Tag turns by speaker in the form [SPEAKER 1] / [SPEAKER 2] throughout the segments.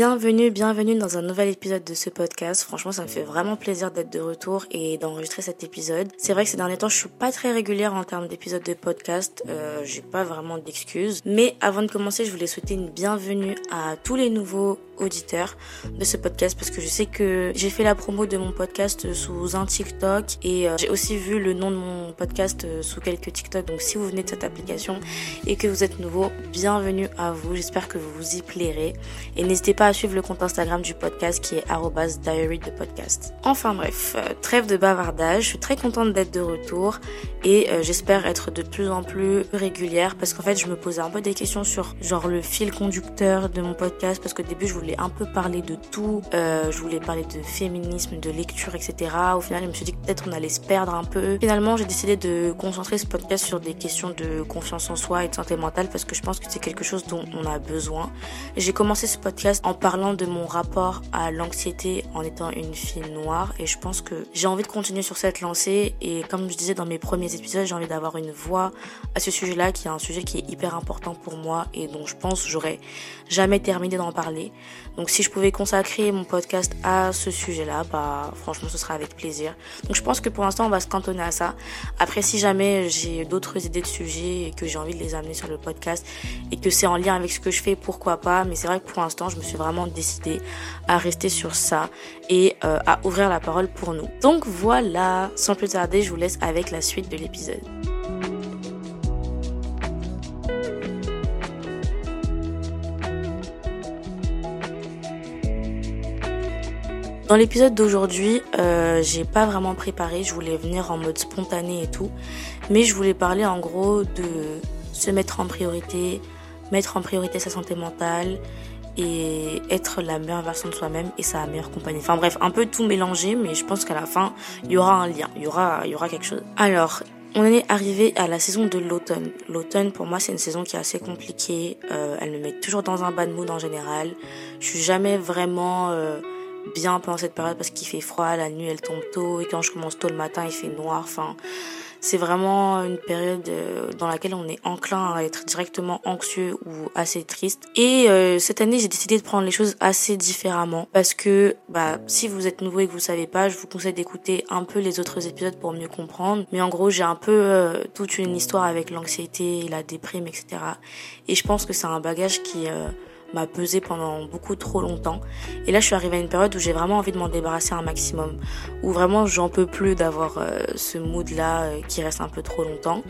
[SPEAKER 1] Bienvenue, bienvenue dans un nouvel épisode de ce podcast. Franchement, ça me fait vraiment plaisir d'être de retour et d'enregistrer cet épisode. C'est vrai que ces derniers temps, je suis pas très régulière en termes d'épisodes de podcast. Euh, j'ai pas vraiment d'excuses. Mais avant de commencer, je voulais souhaiter une bienvenue à tous les nouveaux auditeurs de ce podcast parce que je sais que j'ai fait la promo de mon podcast sous un TikTok et euh, j'ai aussi vu le nom de mon podcast euh, sous quelques TikTok. Donc si vous venez de cette application et que vous êtes nouveau, bienvenue à vous. J'espère que vous vous y plairez et n'hésitez pas suivre le compte Instagram du podcast qui est diary de podcast. Enfin bref, euh, trêve de bavardage. Je suis très contente d'être de retour et j'espère être de plus en plus régulière parce qu'en fait je me posais un peu des questions sur genre le fil conducteur de mon podcast parce qu'au début je voulais un peu parler de tout. Euh, je voulais parler de féminisme, de lecture, etc. Au final, je me suis dit que peut-être on allait se perdre un peu. Finalement, j'ai décidé de concentrer ce podcast sur des questions de confiance en soi et de santé mentale parce que je pense que c'est quelque chose dont on a besoin. J'ai commencé ce podcast en parlant de mon rapport à l'anxiété en étant une fille noire et je pense que j'ai envie de continuer sur cette lancée et comme je disais dans mes premiers épisodes, j'ai envie d'avoir une voix à ce sujet-là qui est un sujet qui est hyper important pour moi et dont je pense j'aurais jamais terminé d'en parler. Donc si je pouvais consacrer mon podcast à ce sujet-là, bah franchement ce sera avec plaisir. Donc je pense que pour l'instant on va se cantonner à ça. Après si jamais j'ai d'autres idées de sujets et que j'ai envie de les amener sur le podcast et que c'est en lien avec ce que je fais, pourquoi pas. Mais c'est vrai que pour l'instant je me suis vraiment décidée à rester sur ça et euh, à ouvrir la parole pour nous. Donc voilà, sans plus tarder, je vous laisse avec la suite de l'épisode. Dans l'épisode d'aujourd'hui, euh, j'ai pas vraiment préparé, je voulais venir en mode spontané et tout, mais je voulais parler en gros de se mettre en priorité, mettre en priorité sa santé mentale et être la meilleure version de soi-même et sa meilleure compagnie. Enfin bref, un peu tout mélangé, mais je pense qu'à la fin, il y aura un lien, il y aura, y aura quelque chose. Alors, on est arrivé à la saison de l'automne. L'automne, pour moi, c'est une saison qui est assez compliquée. Euh, elle me met toujours dans un bad mood en général. Je suis jamais vraiment euh, bien pendant cette période parce qu'il fait froid, la nuit elle tombe tôt et quand je commence tôt le matin il fait noir. Enfin, c'est vraiment une période euh, dans laquelle on est enclin à être directement anxieux ou assez triste. Et euh, cette année, j'ai décidé de prendre les choses assez différemment parce que bah si vous êtes nouveau et que vous savez pas, je vous conseille d'écouter un peu les autres épisodes pour mieux comprendre. Mais en gros, j'ai un peu euh, toute une histoire avec l'anxiété, la déprime, etc. Et je pense que c'est un bagage qui m'a pesé pendant beaucoup trop longtemps. Et là, je suis arrivée à une période où j'ai vraiment envie de m'en débarrasser un maximum. Où vraiment, j'en peux plus d'avoir euh, ce mood-là euh, qui reste un peu trop longtemps.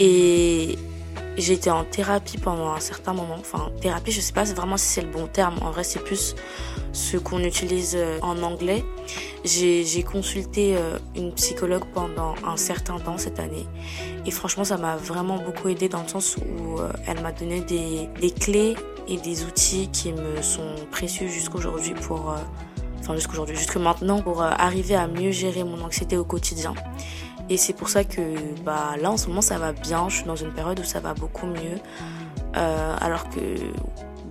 [SPEAKER 1] Et été en thérapie pendant un certain moment. Enfin, thérapie, je sais pas vraiment si c'est le bon terme. En vrai, c'est plus ce qu'on utilise euh, en anglais. J'ai consulté une psychologue pendant un certain temps cette année. Et franchement, ça m'a vraiment beaucoup aidé dans le sens où elle m'a donné des, des clés et des outils qui me sont précieux jusqu'aujourd'hui pour, euh, enfin jusqu'aujourd'hui, jusque maintenant pour euh, arriver à mieux gérer mon anxiété au quotidien. Et c'est pour ça que bah là en ce moment ça va bien, je suis dans une période où ça va beaucoup mieux. Euh, alors que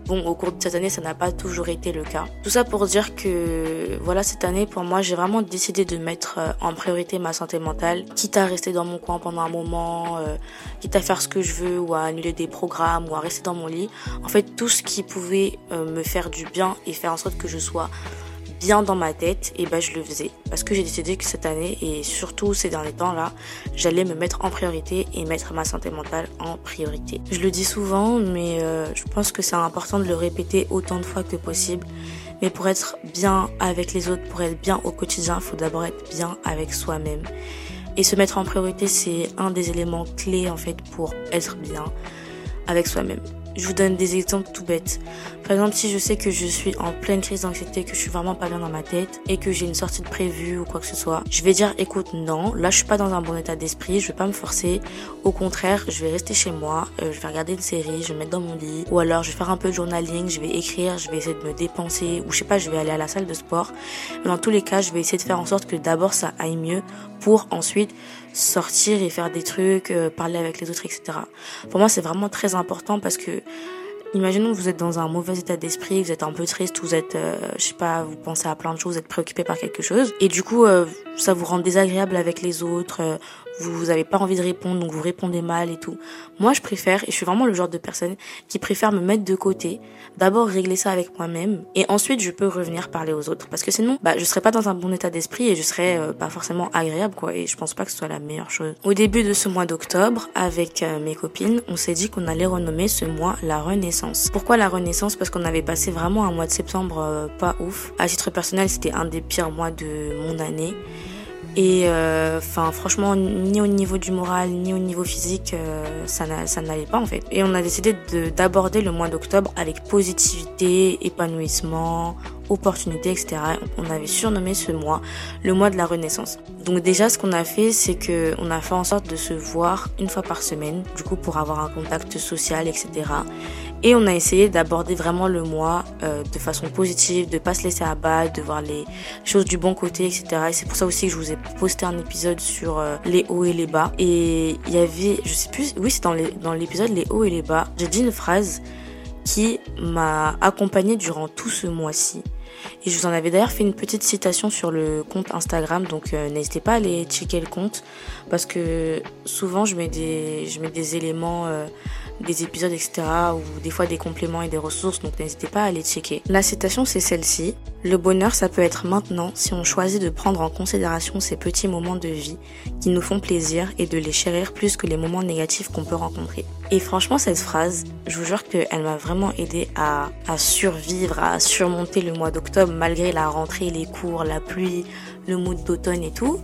[SPEAKER 1] Bon, au cours de cette année, ça n'a pas toujours été le cas. Tout ça pour dire que, voilà, cette année, pour moi, j'ai vraiment décidé de mettre euh, en priorité ma santé mentale, quitte à rester dans mon coin pendant un moment, euh, quitte à faire ce que je veux, ou à annuler des programmes, ou à rester dans mon lit. En fait, tout ce qui pouvait euh, me faire du bien et faire en sorte que je sois bien dans ma tête, et ben je le faisais. Parce que j'ai décidé que cette année, et surtout ces derniers temps-là, j'allais me mettre en priorité et mettre ma santé mentale en priorité. Je le dis souvent, mais euh, je pense que c'est important de le répéter autant de fois que possible. Mais pour être bien avec les autres, pour être bien au quotidien, il faut d'abord être bien avec soi-même. Et se mettre en priorité, c'est un des éléments clés en fait pour être bien avec soi-même. Je vous donne des exemples tout bêtes. Par exemple, si je sais que je suis en pleine crise d'anxiété, que je suis vraiment pas bien dans ma tête et que j'ai une sortie de prévue ou quoi que ce soit, je vais dire écoute non, là je suis pas dans un bon état d'esprit, je vais pas me forcer. Au contraire, je vais rester chez moi, euh, je vais regarder une série, je vais me mettre dans mon lit ou alors je vais faire un peu de journaling, je vais écrire, je vais essayer de me dépenser ou je sais pas, je vais aller à la salle de sport. Mais dans tous les cas, je vais essayer de faire en sorte que d'abord ça aille mieux pour ensuite sortir et faire des trucs, euh, parler avec les autres, etc. Pour moi, c'est vraiment très important parce que Imaginons que vous êtes dans un mauvais état d'esprit, vous êtes un peu triste, vous êtes, euh, je sais pas, vous pensez à plein de choses, vous êtes préoccupé par quelque chose, et du coup, euh, ça vous rend désagréable avec les autres, euh, vous n'avez pas envie de répondre, donc vous répondez mal et tout. Moi, je préfère, et je suis vraiment le genre de personne qui préfère me mettre de côté, d'abord régler ça avec moi-même, et ensuite je peux revenir parler aux autres. Parce que sinon, bah, je serais pas dans un bon état d'esprit et je serais euh, pas forcément agréable, quoi, et je pense pas que ce soit la meilleure chose. Au début de ce mois d'octobre, avec euh, mes copines, on s'est dit qu'on allait renommer ce mois la Renaissance. Pourquoi la Renaissance? Parce qu'on avait passé vraiment un mois de septembre euh, pas ouf. À titre personnel, c'était un des pires mois de mon année. Et euh, enfin, franchement, ni au niveau du moral, ni au niveau physique, euh, ça n'allait pas en fait. Et on a décidé d'aborder le mois d'octobre avec positivité, épanouissement, opportunité, etc. On avait surnommé ce mois le mois de la renaissance. Donc déjà, ce qu'on a fait, c'est que on a fait en sorte de se voir une fois par semaine, du coup pour avoir un contact social, etc. Et on a essayé d'aborder vraiment le mois euh, de façon positive, de pas se laisser abattre, de voir les choses du bon côté, etc. Et c'est pour ça aussi que je vous ai posté un épisode sur euh, les hauts et les bas. Et il y avait, je sais plus, oui c'est dans l'épisode les hauts et les bas. J'ai dit une phrase qui m'a accompagnée durant tout ce mois-ci. Et je vous en avais d'ailleurs fait une petite citation sur le compte Instagram, donc euh, n'hésitez pas à aller checker le compte parce que souvent je mets des, je mets des éléments, euh, des épisodes, etc. ou des fois des compléments et des ressources, donc n'hésitez pas à aller checker. La citation c'est celle-ci. Le bonheur ça peut être maintenant si on choisit de prendre en considération ces petits moments de vie qui nous font plaisir et de les chérir plus que les moments négatifs qu'on peut rencontrer. Et franchement cette phrase, je vous jure qu'elle m'a vraiment aidé à, à survivre, à surmonter le mois d'octobre malgré la rentrée, les cours, la pluie, le mood d'automne et tout.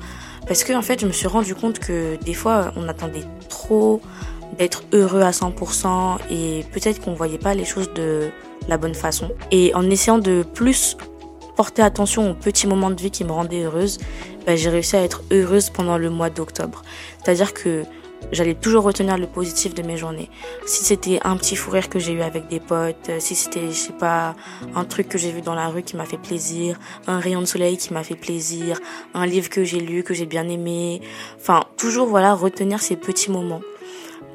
[SPEAKER 1] Parce que en fait, je me suis rendu compte que des fois, on attendait trop d'être heureux à 100% et peut-être qu'on voyait pas les choses de la bonne façon. Et en essayant de plus porter attention aux petits moments de vie qui me rendaient heureuse, bah, j'ai réussi à être heureuse pendant le mois d'octobre. C'est-à-dire que j'allais toujours retenir le positif de mes journées. Si c'était un petit fou rire que j'ai eu avec des potes, si c'était, je sais pas, un truc que j'ai vu dans la rue qui m'a fait plaisir, un rayon de soleil qui m'a fait plaisir, un livre que j'ai lu, que j'ai bien aimé. Enfin, toujours, voilà, retenir ces petits moments.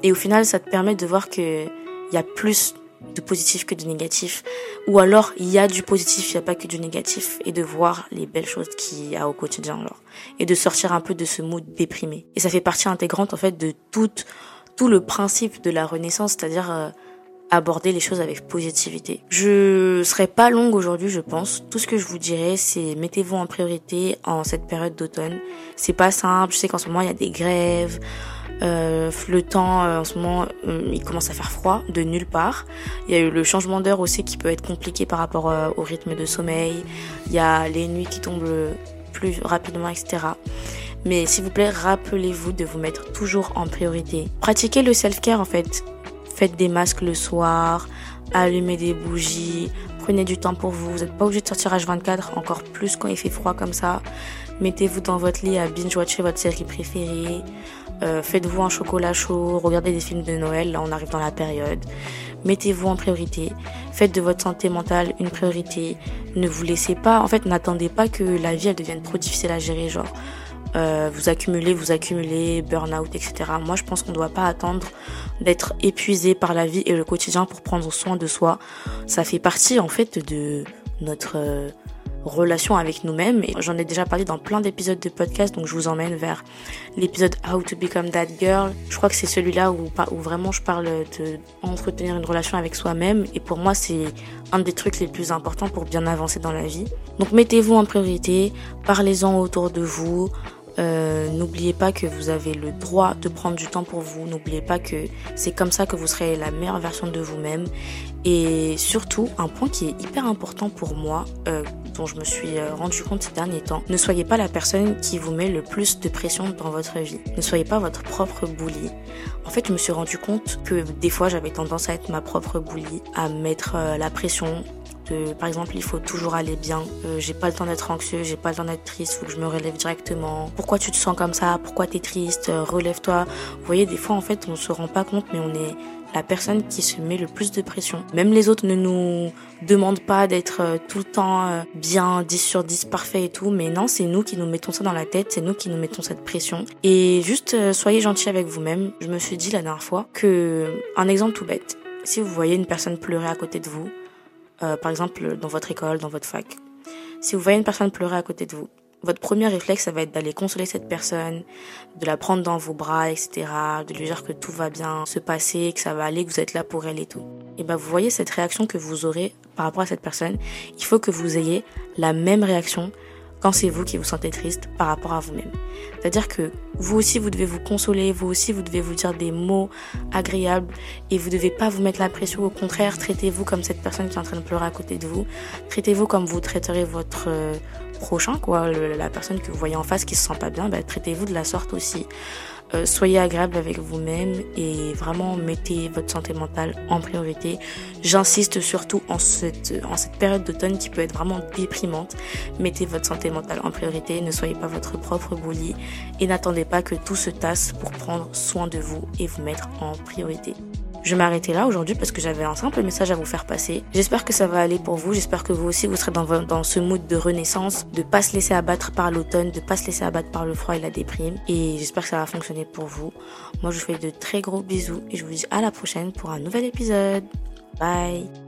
[SPEAKER 1] Et au final, ça te permet de voir que il y a plus de positif que de négatif. Ou alors, il y a du positif, il n'y a pas que du négatif. Et de voir les belles choses qu'il y a au quotidien, alors. Et de sortir un peu de ce mood déprimé. Et ça fait partie intégrante, en fait, de tout, tout le principe de la renaissance, c'est-à-dire euh, aborder les choses avec positivité. Je serai pas longue aujourd'hui, je pense. Tout ce que je vous dirais, c'est mettez-vous en priorité en cette période d'automne. C'est pas simple. Je sais qu'en ce moment, il y a des grèves. Euh, le temps, euh, en ce moment, euh, il commence à faire froid de nulle part. Il y a eu le changement d'heure aussi qui peut être compliqué par rapport euh, au rythme de sommeil. Il y a les nuits qui tombent plus rapidement, etc. Mais s'il vous plaît, rappelez-vous de vous mettre toujours en priorité. Pratiquez le self-care en fait. Faites des masques le soir, allumez des bougies, prenez du temps pour vous. Vous n'êtes pas obligé de sortir H24, encore plus quand il fait froid comme ça. Mettez-vous dans votre lit à binge-watcher votre série préférée. Euh, faites-vous un chocolat chaud, regardez des films de Noël, là on arrive dans la période. Mettez-vous en priorité. Faites de votre santé mentale une priorité. Ne vous laissez pas, en fait, n'attendez pas que la vie elle devienne trop difficile à gérer, genre euh, vous accumulez, vous accumulez, burn-out, etc. Moi, je pense qu'on ne doit pas attendre d'être épuisé par la vie et le quotidien pour prendre soin de soi. Ça fait partie, en fait, de notre euh, relation avec nous-mêmes. Et j'en ai déjà parlé dans plein d'épisodes de podcast, donc je vous emmène vers l'épisode How to Become That Girl. Je crois que c'est celui-là où, vraiment je parle de entretenir une relation avec soi-même. Et pour moi, c'est un des trucs les plus importants pour bien avancer dans la vie. Donc mettez-vous en priorité, parlez-en autour de vous. Euh, n'oubliez pas que vous avez le droit de prendre du temps pour vous. N'oubliez pas que c'est comme ça que vous serez la meilleure version de vous-même. Et surtout, un point qui est hyper important pour moi, euh, dont je me suis euh, rendu compte ces derniers temps. Ne soyez pas la personne qui vous met le plus de pression dans votre vie. Ne soyez pas votre propre bully. En fait, je me suis rendu compte que des fois, j'avais tendance à être ma propre bully, à mettre euh, la pression par exemple, il faut toujours aller bien. Euh, j'ai pas le temps d'être anxieux, j'ai pas le temps d'être triste, faut que je me relève directement. Pourquoi tu te sens comme ça? Pourquoi t'es triste? Relève-toi. Vous voyez, des fois, en fait, on se rend pas compte, mais on est la personne qui se met le plus de pression. Même les autres ne nous demandent pas d'être euh, tout le temps euh, bien 10 sur 10 parfait et tout, mais non, c'est nous qui nous mettons ça dans la tête, c'est nous qui nous mettons cette pression. Et juste euh, soyez gentil avec vous-même. Je me suis dit la dernière fois que un exemple tout bête. Si vous voyez une personne pleurer à côté de vous, par exemple dans votre école, dans votre fac, si vous voyez une personne pleurer à côté de vous, votre premier réflexe, ça va être d'aller consoler cette personne, de la prendre dans vos bras, etc., de lui dire que tout va bien se passer, que ça va aller, que vous êtes là pour elle et tout. Et ben, vous voyez cette réaction que vous aurez par rapport à cette personne. Il faut que vous ayez la même réaction quand c'est vous qui vous sentez triste par rapport à vous-même. C'est-à-dire que vous aussi, vous devez vous consoler, vous aussi, vous devez vous dire des mots agréables et vous devez pas vous mettre la pression. Au contraire, traitez-vous comme cette personne qui est en train de pleurer à côté de vous. Traitez-vous comme vous traiterez votre euh, prochain, quoi, la personne que vous voyez en face qui se sent pas bien, bah, traitez-vous de la sorte aussi. Euh, soyez agréable avec vous-même et vraiment mettez votre santé mentale en priorité. J'insiste surtout en cette, en cette période d'automne qui peut être vraiment déprimante. Mettez votre santé mentale en priorité, ne soyez pas votre propre bully et n'attendez pas que tout se tasse pour prendre soin de vous et vous mettre en priorité. Je vais là aujourd'hui parce que j'avais un simple message à vous faire passer. J'espère que ça va aller pour vous. J'espère que vous aussi vous serez dans, dans ce mood de renaissance, de pas se laisser abattre par l'automne, de pas se laisser abattre par le froid et la déprime. Et j'espère que ça va fonctionner pour vous. Moi, je vous fais de très gros bisous et je vous dis à la prochaine pour un nouvel épisode. Bye